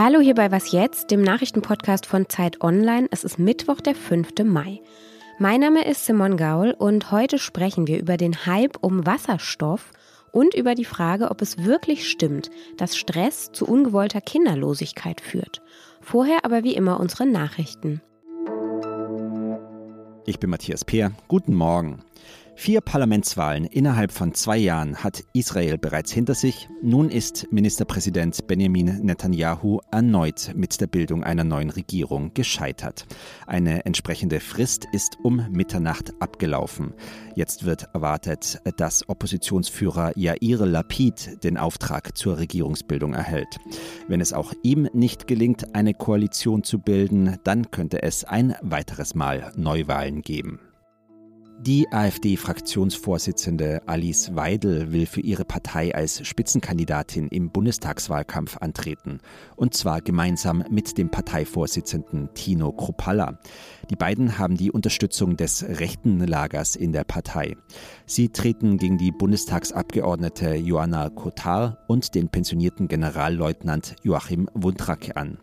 Hallo hier bei Was Jetzt, dem Nachrichtenpodcast von Zeit Online. Es ist Mittwoch, der 5. Mai. Mein Name ist Simon Gaul und heute sprechen wir über den Hype um Wasserstoff und über die Frage, ob es wirklich stimmt, dass Stress zu ungewollter Kinderlosigkeit führt. Vorher aber wie immer unsere Nachrichten. Ich bin Matthias Peer. Guten Morgen. Vier Parlamentswahlen innerhalb von zwei Jahren hat Israel bereits hinter sich. Nun ist Ministerpräsident Benjamin Netanyahu erneut mit der Bildung einer neuen Regierung gescheitert. Eine entsprechende Frist ist um Mitternacht abgelaufen. Jetzt wird erwartet, dass Oppositionsführer Yair Lapid den Auftrag zur Regierungsbildung erhält. Wenn es auch ihm nicht gelingt, eine Koalition zu bilden, dann könnte es ein weiteres Mal Neuwahlen geben. Die AfD-Fraktionsvorsitzende Alice Weidel will für ihre Partei als Spitzenkandidatin im Bundestagswahlkampf antreten. Und zwar gemeinsam mit dem Parteivorsitzenden Tino Kropalla. Die beiden haben die Unterstützung des rechten Lagers in der Partei. Sie treten gegen die Bundestagsabgeordnete Joanna Kotar und den pensionierten Generalleutnant Joachim Wundrake an.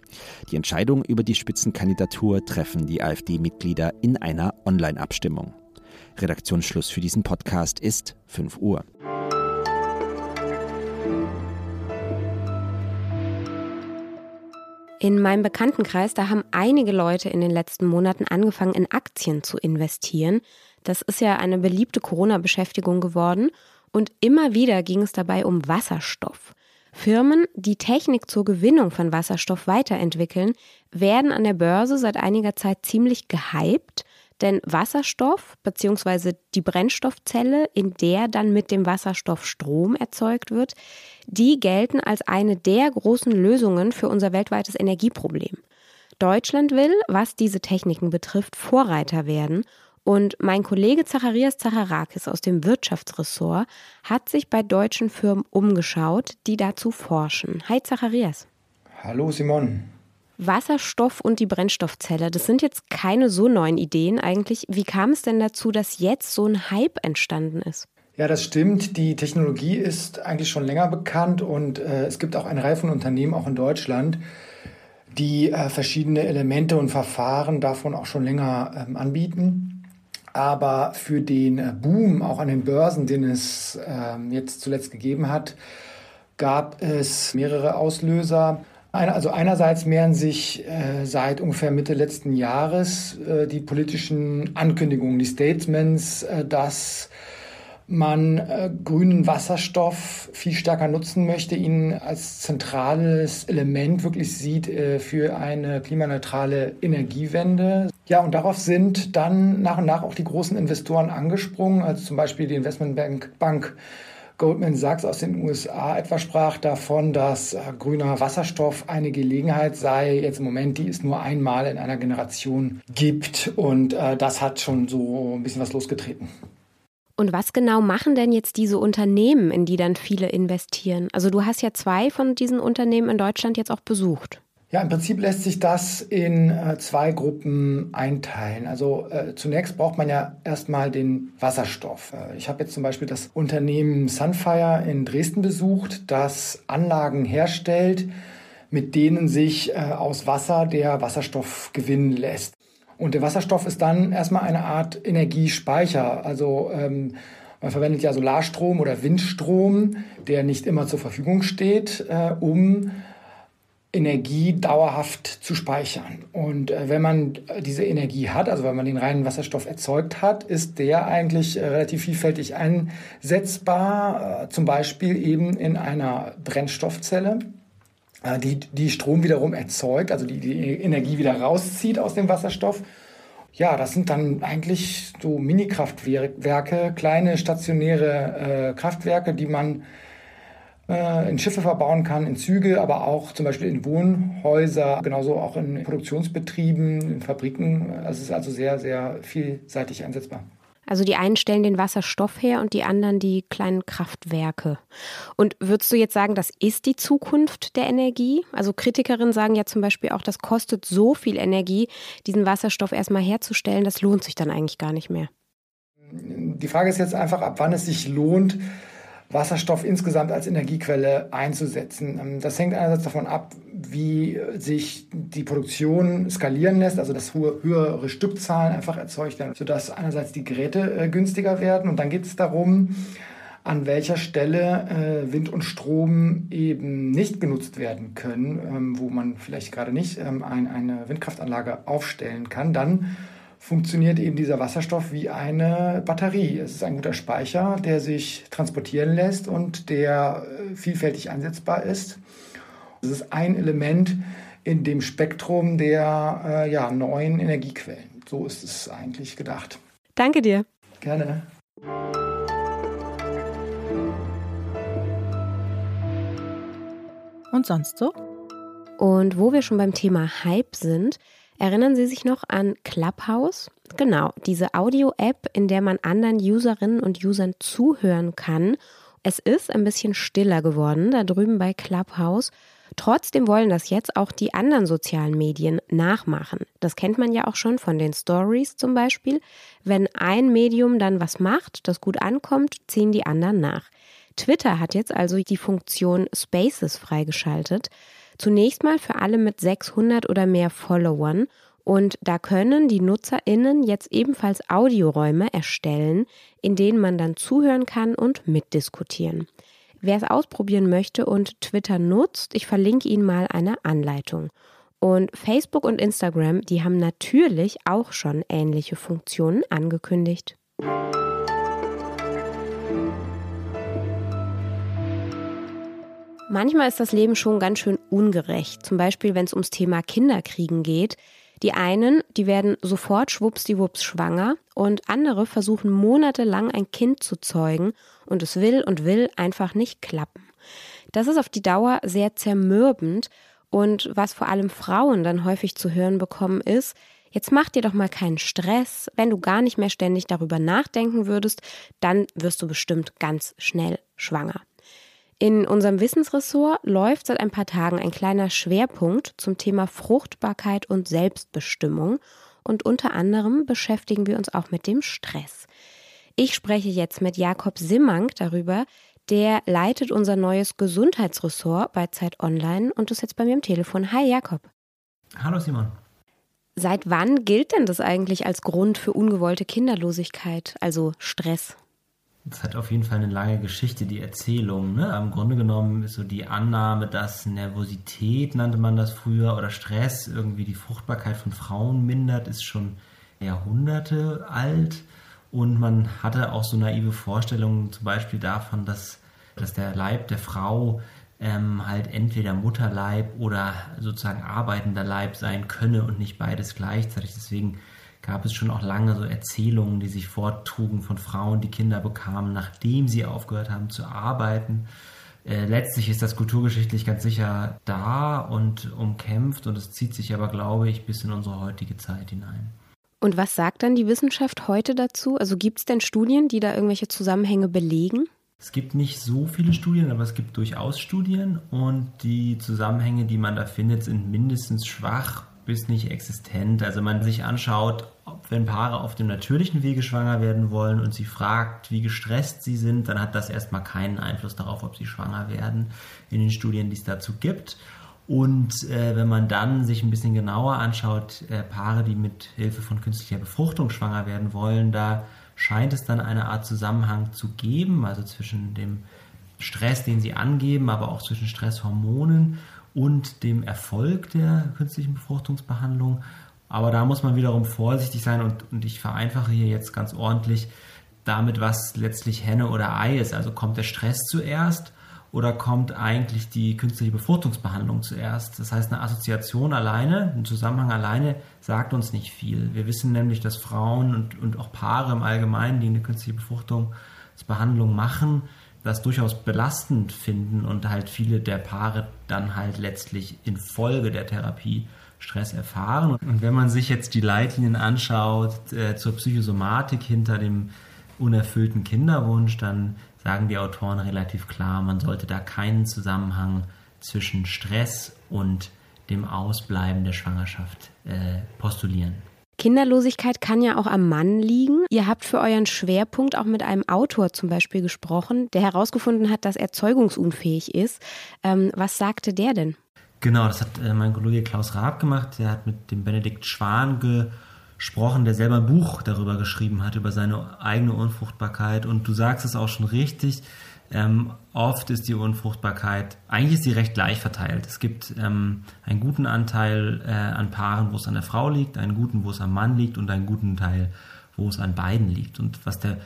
Die Entscheidung über die Spitzenkandidatur treffen die AfD-Mitglieder in einer Online-Abstimmung. Redaktionsschluss für diesen Podcast ist 5 Uhr. In meinem Bekanntenkreis, da haben einige Leute in den letzten Monaten angefangen, in Aktien zu investieren. Das ist ja eine beliebte Corona-Beschäftigung geworden. Und immer wieder ging es dabei um Wasserstoff. Firmen, die Technik zur Gewinnung von Wasserstoff weiterentwickeln, werden an der Börse seit einiger Zeit ziemlich gehypt. Denn Wasserstoff bzw. die Brennstoffzelle, in der dann mit dem Wasserstoff Strom erzeugt wird, die gelten als eine der großen Lösungen für unser weltweites Energieproblem. Deutschland will, was diese Techniken betrifft, Vorreiter werden und mein Kollege Zacharias Zacharakis aus dem Wirtschaftsressort hat sich bei deutschen Firmen umgeschaut, die dazu forschen. Hi Zacharias. Hallo Simon. Wasserstoff und die Brennstoffzelle, das sind jetzt keine so neuen Ideen eigentlich. Wie kam es denn dazu, dass jetzt so ein Hype entstanden ist? Ja, das stimmt. Die Technologie ist eigentlich schon länger bekannt und äh, es gibt auch eine Reihe von Unternehmen, auch in Deutschland, die äh, verschiedene Elemente und Verfahren davon auch schon länger ähm, anbieten. Aber für den äh, Boom auch an den Börsen, den es ähm, jetzt zuletzt gegeben hat, gab es mehrere Auslöser. Also einerseits mehren sich äh, seit ungefähr Mitte letzten Jahres äh, die politischen Ankündigungen, die Statements, äh, dass man äh, grünen Wasserstoff viel stärker nutzen möchte, ihn als zentrales Element wirklich sieht äh, für eine klimaneutrale Energiewende. Ja, und darauf sind dann nach und nach auch die großen Investoren angesprungen, also zum Beispiel die Investmentbank Bank Goldman Sachs aus den USA etwa sprach davon, dass äh, grüner Wasserstoff eine Gelegenheit sei, jetzt im Moment, die es nur einmal in einer Generation gibt. Und äh, das hat schon so ein bisschen was losgetreten. Und was genau machen denn jetzt diese Unternehmen, in die dann viele investieren? Also du hast ja zwei von diesen Unternehmen in Deutschland jetzt auch besucht. Ja, im Prinzip lässt sich das in äh, zwei Gruppen einteilen. Also äh, zunächst braucht man ja erstmal den Wasserstoff. Äh, ich habe jetzt zum Beispiel das Unternehmen Sunfire in Dresden besucht, das Anlagen herstellt, mit denen sich äh, aus Wasser der Wasserstoff gewinnen lässt. Und der Wasserstoff ist dann erstmal eine Art Energiespeicher. Also ähm, man verwendet ja Solarstrom oder Windstrom, der nicht immer zur Verfügung steht, äh, um Energie dauerhaft zu speichern. Und äh, wenn man diese Energie hat, also wenn man den reinen Wasserstoff erzeugt hat, ist der eigentlich äh, relativ vielfältig einsetzbar, äh, zum Beispiel eben in einer Brennstoffzelle, äh, die, die Strom wiederum erzeugt, also die, die Energie wieder rauszieht aus dem Wasserstoff. Ja, das sind dann eigentlich so Mini-Kraftwerke, kleine stationäre äh, Kraftwerke, die man äh, in Schiffe verbauen kann, in Züge, aber auch zum Beispiel in Wohnhäuser, genauso auch in Produktionsbetrieben, in Fabriken. Es ist also sehr, sehr vielseitig einsetzbar. Also die einen stellen den Wasserstoff her und die anderen die kleinen Kraftwerke. Und würdest du jetzt sagen, das ist die Zukunft der Energie? Also Kritikerinnen sagen ja zum Beispiel auch, das kostet so viel Energie, diesen Wasserstoff erstmal herzustellen, das lohnt sich dann eigentlich gar nicht mehr. Die Frage ist jetzt einfach, ab wann es sich lohnt, Wasserstoff insgesamt als Energiequelle einzusetzen. Ähm, das hängt einerseits davon ab, wie sich die Produktion skalieren lässt, also dass höhere Stückzahlen einfach erzeugt werden, sodass einerseits die Geräte äh, günstiger werden. Und dann geht es darum, an welcher Stelle äh, Wind und Strom eben nicht genutzt werden können, ähm, wo man vielleicht gerade nicht ähm, ein, eine Windkraftanlage aufstellen kann, dann funktioniert eben dieser Wasserstoff wie eine Batterie. Es ist ein guter Speicher, der sich transportieren lässt und der äh, vielfältig einsetzbar ist. Es ist ein Element in dem Spektrum der äh, ja, neuen Energiequellen. So ist es eigentlich gedacht. Danke dir. Gerne. Und sonst so? Und wo wir schon beim Thema Hype sind, erinnern Sie sich noch an Clubhouse? Genau, diese Audio-App, in der man anderen Userinnen und Usern zuhören kann. Es ist ein bisschen stiller geworden da drüben bei Clubhouse. Trotzdem wollen das jetzt auch die anderen sozialen Medien nachmachen. Das kennt man ja auch schon von den Stories zum Beispiel. Wenn ein Medium dann was macht, das gut ankommt, ziehen die anderen nach. Twitter hat jetzt also die Funktion Spaces freigeschaltet. Zunächst mal für alle mit 600 oder mehr Followern. Und da können die NutzerInnen jetzt ebenfalls Audioräume erstellen, in denen man dann zuhören kann und mitdiskutieren. Wer es ausprobieren möchte und Twitter nutzt, ich verlinke Ihnen mal eine Anleitung. Und Facebook und Instagram, die haben natürlich auch schon ähnliche Funktionen angekündigt. Manchmal ist das Leben schon ganz schön ungerecht. Zum Beispiel, wenn es ums Thema Kinderkriegen geht. Die einen, die werden sofort schwuppsdiwupps schwanger und andere versuchen monatelang ein Kind zu zeugen und es will und will einfach nicht klappen. Das ist auf die Dauer sehr zermürbend und was vor allem Frauen dann häufig zu hören bekommen ist, jetzt mach dir doch mal keinen Stress, wenn du gar nicht mehr ständig darüber nachdenken würdest, dann wirst du bestimmt ganz schnell schwanger. In unserem Wissensressort läuft seit ein paar Tagen ein kleiner Schwerpunkt zum Thema Fruchtbarkeit und Selbstbestimmung und unter anderem beschäftigen wir uns auch mit dem Stress. Ich spreche jetzt mit Jakob Simmang darüber, der leitet unser neues Gesundheitsressort bei Zeit Online und ist jetzt bei mir am Telefon. Hi Jakob. Hallo Simon. Seit wann gilt denn das eigentlich als Grund für ungewollte Kinderlosigkeit, also Stress? Das hat auf jeden Fall eine lange Geschichte, die Erzählung. Ne? Im Grunde genommen ist so die Annahme, dass Nervosität, nannte man das früher, oder Stress irgendwie die Fruchtbarkeit von Frauen mindert, ist schon Jahrhunderte alt. Und man hatte auch so naive Vorstellungen zum Beispiel davon, dass, dass der Leib der Frau ähm, halt entweder Mutterleib oder sozusagen arbeitender Leib sein könne und nicht beides gleichzeitig. Deswegen gab es schon auch lange so Erzählungen, die sich vortrugen von Frauen, die Kinder bekamen, nachdem sie aufgehört haben zu arbeiten. Äh, letztlich ist das kulturgeschichtlich ganz sicher da und umkämpft und es zieht sich aber, glaube ich, bis in unsere heutige Zeit hinein. Und was sagt dann die Wissenschaft heute dazu? Also gibt es denn Studien, die da irgendwelche Zusammenhänge belegen? Es gibt nicht so viele Studien, aber es gibt durchaus Studien und die Zusammenhänge, die man da findet, sind mindestens schwach bis nicht existent. Also man sich anschaut, wenn Paare auf dem natürlichen Wege schwanger werden wollen und sie fragt, wie gestresst sie sind, dann hat das erstmal keinen Einfluss darauf, ob sie schwanger werden in den Studien, die es dazu gibt. Und äh, wenn man dann sich ein bisschen genauer anschaut, äh, Paare, die mit Hilfe von künstlicher Befruchtung schwanger werden wollen, da scheint es dann eine Art Zusammenhang zu geben, also zwischen dem Stress, den sie angeben, aber auch zwischen Stresshormonen und dem Erfolg der künstlichen Befruchtungsbehandlung. Aber da muss man wiederum vorsichtig sein und, und ich vereinfache hier jetzt ganz ordentlich damit, was letztlich Henne oder Ei ist. Also kommt der Stress zuerst oder kommt eigentlich die künstliche Befruchtungsbehandlung zuerst? Das heißt, eine Assoziation alleine, ein Zusammenhang alleine sagt uns nicht viel. Wir wissen nämlich, dass Frauen und, und auch Paare im Allgemeinen, die eine künstliche Befruchtungsbehandlung machen, das durchaus belastend finden und halt viele der Paare dann halt letztlich infolge der Therapie Stress erfahren. Und wenn man sich jetzt die Leitlinien anschaut äh, zur Psychosomatik hinter dem unerfüllten Kinderwunsch, dann sagen die Autoren relativ klar, man sollte da keinen Zusammenhang zwischen Stress und dem Ausbleiben der Schwangerschaft äh, postulieren. Kinderlosigkeit kann ja auch am Mann liegen. Ihr habt für euren Schwerpunkt auch mit einem Autor zum Beispiel gesprochen, der herausgefunden hat, dass er zeugungsunfähig ist. Ähm, was sagte der denn? Genau, das hat äh, mein Kollege Klaus Raab gemacht. Der hat mit dem Benedikt Schwan gesprochen, der selber ein Buch darüber geschrieben hat, über seine eigene Unfruchtbarkeit. Und du sagst es auch schon richtig. Ähm, oft ist die Unfruchtbarkeit, eigentlich ist sie recht gleich verteilt. Es gibt ähm, einen guten Anteil äh, an Paaren, wo es an der Frau liegt, einen guten, wo es am Mann liegt und einen guten Teil, wo es an beiden liegt. Und was der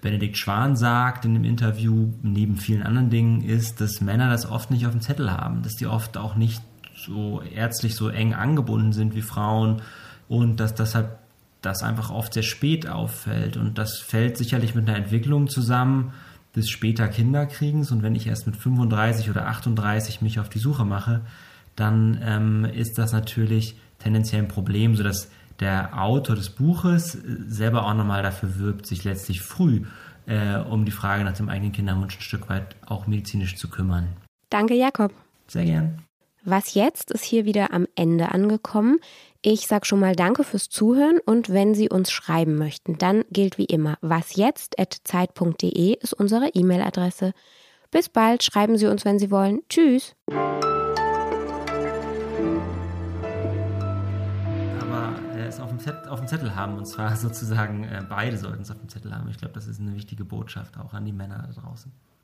Benedikt Schwan sagt in dem Interview, neben vielen anderen Dingen, ist, dass Männer das oft nicht auf dem Zettel haben, dass die oft auch nicht so ärztlich so eng angebunden sind wie Frauen und dass deshalb das einfach oft sehr spät auffällt. Und das fällt sicherlich mit einer Entwicklung zusammen, des später Kinderkriegens. Und wenn ich erst mit 35 oder 38 mich auf die Suche mache, dann ähm, ist das natürlich tendenziell ein Problem, sodass der Autor des Buches äh, selber auch nochmal dafür wirbt, sich letztlich früh äh, um die Frage nach dem eigenen Kinderwunsch ein Stück weit auch medizinisch zu kümmern. Danke, Jakob. Sehr gern. Was jetzt ist hier wieder am Ende angekommen. Ich sage schon mal Danke fürs Zuhören und wenn Sie uns schreiben möchten, dann gilt wie immer, wasjetzt.zeit.de ist unsere E-Mail-Adresse. Bis bald, schreiben Sie uns, wenn Sie wollen. Tschüss. Auf dem Zettel haben und zwar sozusagen äh, beide sollten es auf dem Zettel haben. Ich glaube, das ist eine wichtige Botschaft auch an die Männer da draußen.